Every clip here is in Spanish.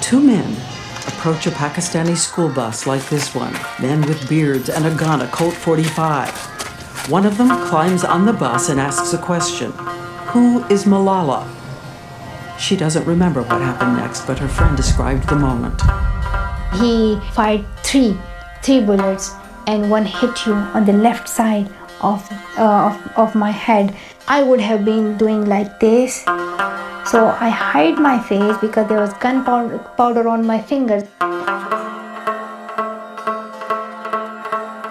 Two men approach a Pakistani school bus like this one, men with beards and a gun, a Colt 45. One of them climbs on the bus and asks a question Who is Malala? She doesn't remember what happened next, but her friend described the moment. He fired three, three bullets, and one hit you on the left side of, uh, of, of my head. I would have been doing like this. So I hide my face because there was gunpowder powder on my fingers.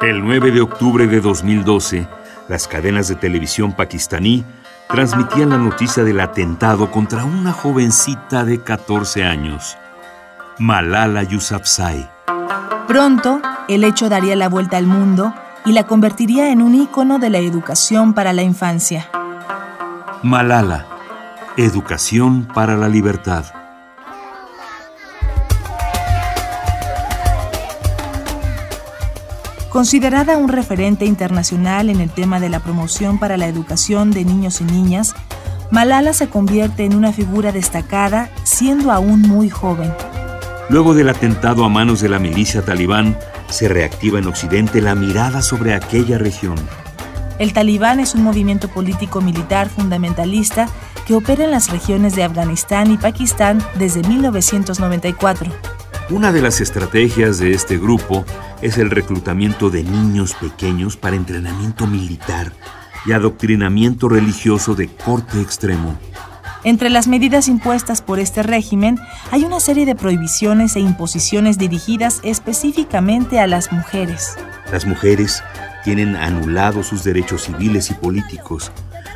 El 9 de octubre de 2012, las cadenas de televisión pakistaní transmitían la noticia del atentado contra una jovencita de 14 años, Malala Yousafzai. Pronto, el hecho daría la vuelta al mundo y la convertiría en un ícono de la educación para la infancia. Malala, educación para la libertad. Considerada un referente internacional en el tema de la promoción para la educación de niños y niñas, Malala se convierte en una figura destacada siendo aún muy joven. Luego del atentado a manos de la milicia talibán, se reactiva en Occidente la mirada sobre aquella región. El talibán es un movimiento político militar fundamentalista que opera en las regiones de Afganistán y Pakistán desde 1994. Una de las estrategias de este grupo es el reclutamiento de niños pequeños para entrenamiento militar y adoctrinamiento religioso de corte extremo. Entre las medidas impuestas por este régimen hay una serie de prohibiciones e imposiciones dirigidas específicamente a las mujeres. Las mujeres tienen anulados sus derechos civiles y políticos,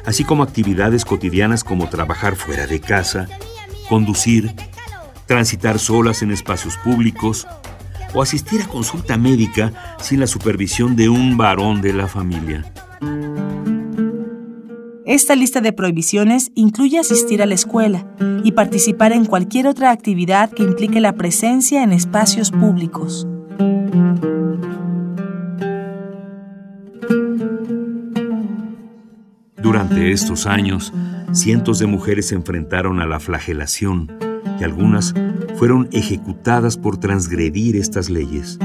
así como actividades cotidianas como trabajar fuera de casa, conducir, transitar solas en espacios públicos o asistir a consulta médica sin la supervisión de un varón de la familia. Esta lista de prohibiciones incluye asistir a la escuela y participar en cualquier otra actividad que implique la presencia en espacios públicos. Durante estos años, cientos de mujeres se enfrentaron a la flagelación y algunas fueron ejecutadas por transgredir estas leyes.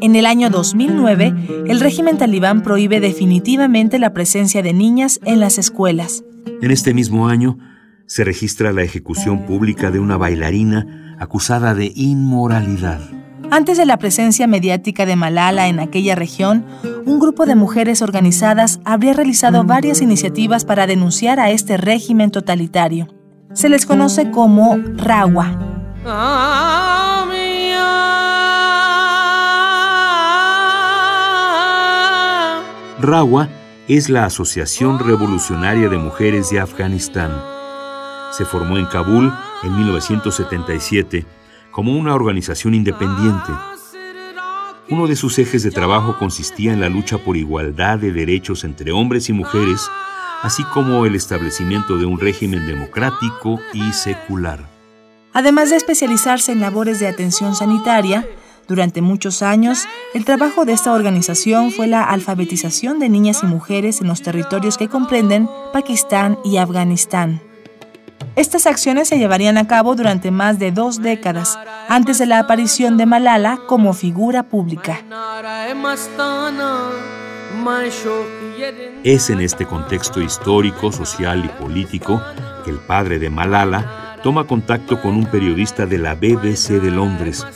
En el año 2009, el régimen talibán prohíbe definitivamente la presencia de niñas en las escuelas. En este mismo año, se registra la ejecución pública de una bailarina acusada de inmoralidad. Antes de la presencia mediática de Malala en aquella región, un grupo de mujeres organizadas habría realizado varias iniciativas para denunciar a este régimen totalitario. Se les conoce como Rawa. Rawa es la Asociación Revolucionaria de Mujeres de Afganistán. Se formó en Kabul en 1977 como una organización independiente. Uno de sus ejes de trabajo consistía en la lucha por igualdad de derechos entre hombres y mujeres, así como el establecimiento de un régimen democrático y secular. Además de especializarse en labores de atención sanitaria, durante muchos años, el trabajo de esta organización fue la alfabetización de niñas y mujeres en los territorios que comprenden Pakistán y Afganistán. Estas acciones se llevarían a cabo durante más de dos décadas, antes de la aparición de Malala como figura pública. Es en este contexto histórico, social y político que el padre de Malala toma contacto con un periodista de la BBC de Londres,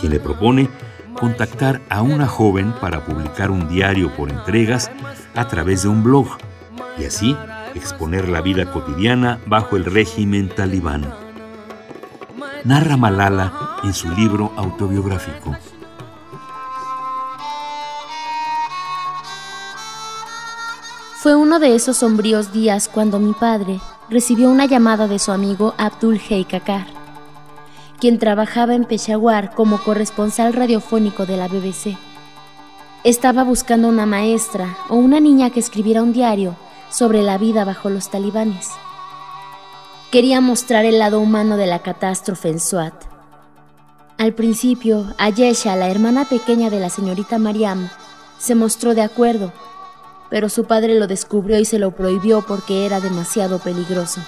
quien le propone contactar a una joven para publicar un diario por entregas a través de un blog y así exponer la vida cotidiana bajo el régimen talibán. Narra Malala en su libro autobiográfico. Fue uno de esos sombríos días cuando mi padre, recibió una llamada de su amigo Abdul Heikakar, quien trabajaba en Peshawar como corresponsal radiofónico de la BBC. Estaba buscando una maestra o una niña que escribiera un diario sobre la vida bajo los talibanes. Quería mostrar el lado humano de la catástrofe en Swat. Al principio, Ayesha, la hermana pequeña de la señorita Mariam, se mostró de acuerdo, pero su padre lo descubrió y se lo prohibió porque era demasiado peligroso.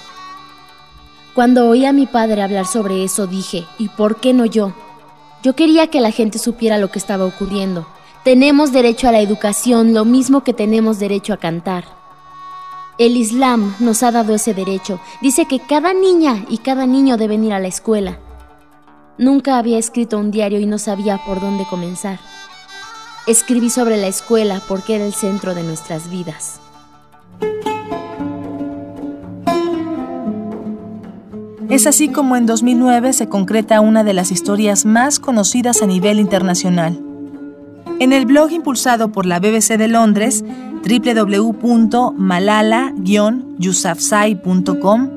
Cuando oí a mi padre hablar sobre eso dije, ¿y por qué no yo? Yo quería que la gente supiera lo que estaba ocurriendo. Tenemos derecho a la educación lo mismo que tenemos derecho a cantar. El Islam nos ha dado ese derecho. Dice que cada niña y cada niño deben ir a la escuela. Nunca había escrito un diario y no sabía por dónde comenzar. Escribí sobre la escuela porque era el centro de nuestras vidas. Es así como en 2009 se concreta una de las historias más conocidas a nivel internacional. En el blog impulsado por la BBC de Londres, www.malala-yousafzai.com,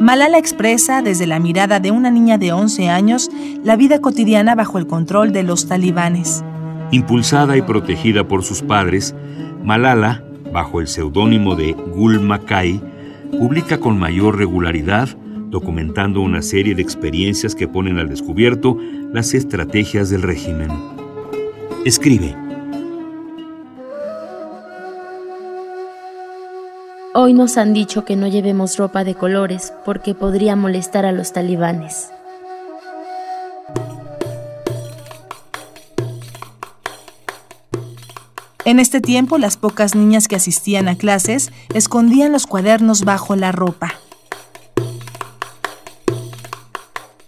Malala expresa desde la mirada de una niña de 11 años la vida cotidiana bajo el control de los talibanes. Impulsada y protegida por sus padres, Malala, bajo el seudónimo de Gul Makai, publica con mayor regularidad, documentando una serie de experiencias que ponen al descubierto las estrategias del régimen. Escribe. Hoy nos han dicho que no llevemos ropa de colores porque podría molestar a los talibanes. En este tiempo, las pocas niñas que asistían a clases escondían los cuadernos bajo la ropa.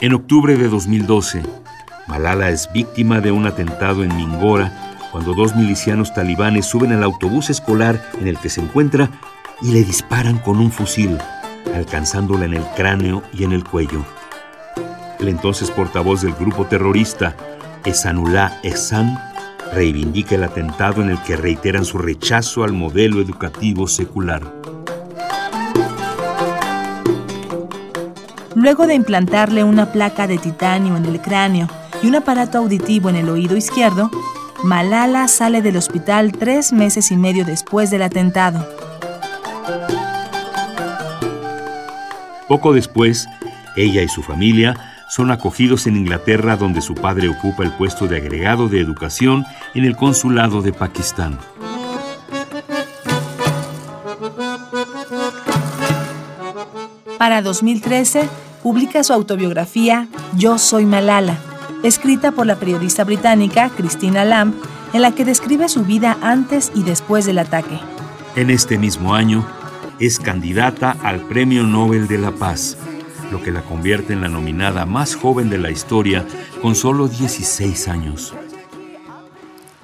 En octubre de 2012, Malala es víctima de un atentado en Mingora cuando dos milicianos talibanes suben al autobús escolar en el que se encuentra y le disparan con un fusil, alcanzándola en el cráneo y en el cuello. El entonces portavoz del grupo terrorista, Esanullah Ehsan, reivindica el atentado en el que reiteran su rechazo al modelo educativo secular. Luego de implantarle una placa de titanio en el cráneo y un aparato auditivo en el oído izquierdo, Malala sale del hospital tres meses y medio después del atentado. Poco después, ella y su familia son acogidos en Inglaterra donde su padre ocupa el puesto de agregado de educación en el consulado de Pakistán. Para 2013, publica su autobiografía Yo soy Malala, escrita por la periodista británica Christina Lamb, en la que describe su vida antes y después del ataque. En este mismo año, es candidata al Premio Nobel de la Paz, lo que la convierte en la nominada más joven de la historia con solo 16 años.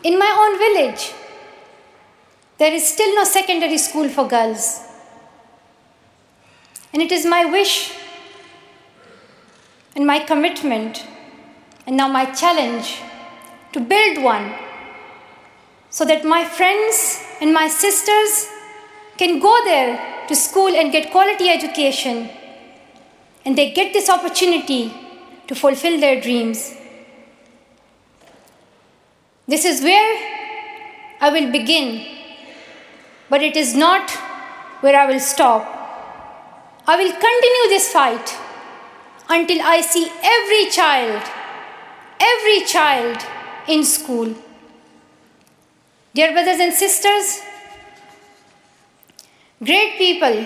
In my own village, there is still no secondary school for girls. And it is my wish and my commitment and now my challenge to build one so that my friends and my sisters can go there to school and get quality education and they get this opportunity to fulfill their dreams. This is where I will begin, but it is not where I will stop. I will continue this fight until I see every child, every child in school. Dear brothers and sisters, great people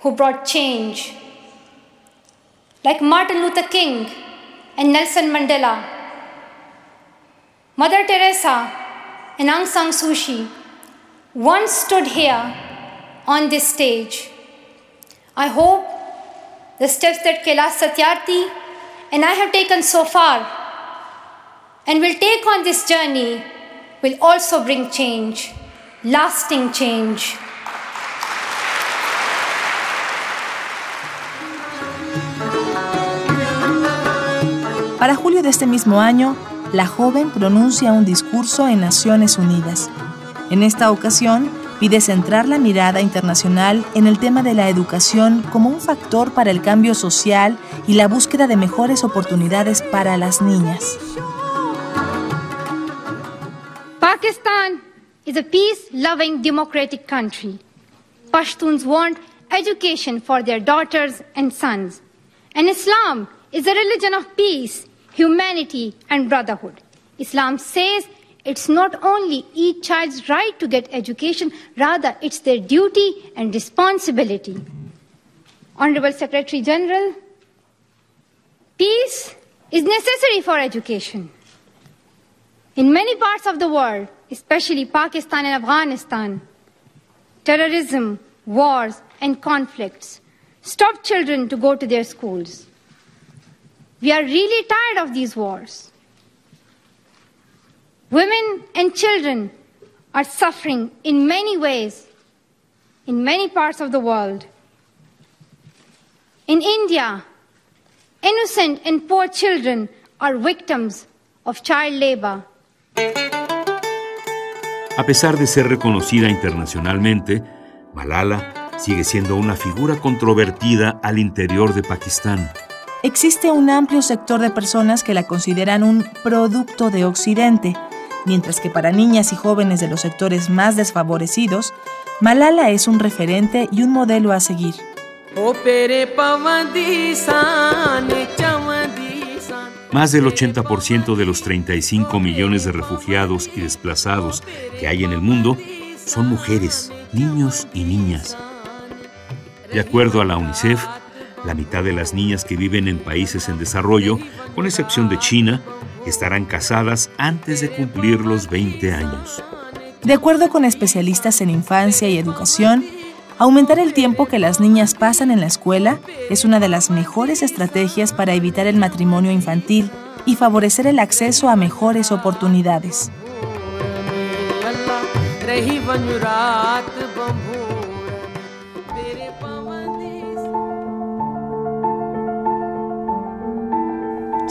who brought change, like Martin Luther King and Nelson Mandela, Mother Teresa and Aung San Suu Kyi, once stood here on this stage. I hope the steps that Kailash Satyarthi and I have taken so far and will take on this journey will also bring change, lasting change. Para julio de este mismo año, la joven pronuncia un discurso en Naciones Unidas. En esta ocasión, pide centrar la mirada internacional en el tema de la educación como un factor para el cambio social y la búsqueda de mejores oportunidades para las niñas. Pakistan is a peace-loving democratic country. Pashtuns want education for their daughters and sons. And Islam is a religion of peace, humanity, and brotherhood. Islam says it's not only each child's right to get education, rather, it's their duty and responsibility. Honorable Secretary General, peace is necessary for education. In many parts of the world, especially Pakistan and Afghanistan, terrorism, wars, and conflicts stop children to go to their schools. We are really tired of these wars. Women and children are suffering in many ways in many parts of the world. In India, innocent and poor children are victims of child labor. A pesar de ser reconocida internacionalmente, Malala sigue siendo una figura controvertida al interior de Pakistán. Existe un amplio sector de personas que la consideran un producto de Occidente, mientras que para niñas y jóvenes de los sectores más desfavorecidos, Malala es un referente y un modelo a seguir. Más del 80% de los 35 millones de refugiados y desplazados que hay en el mundo son mujeres, niños y niñas. De acuerdo a la UNICEF, la mitad de las niñas que viven en países en desarrollo, con excepción de China, estarán casadas antes de cumplir los 20 años. De acuerdo con especialistas en infancia y educación, aumentar el tiempo que las niñas pasan en la escuela es una de las mejores estrategias para evitar el matrimonio infantil y favorecer el acceso a mejores oportunidades.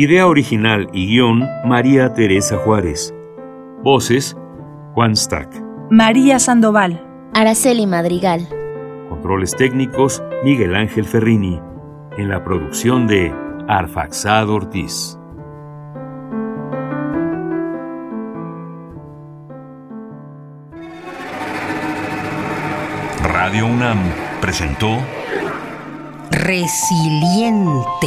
Idea original y guion María Teresa Juárez. Voces Juan Stack. María Sandoval. Araceli Madrigal. Controles técnicos Miguel Ángel Ferrini. En la producción de Arfaxado Ortiz. Radio UNAM presentó Resiliente.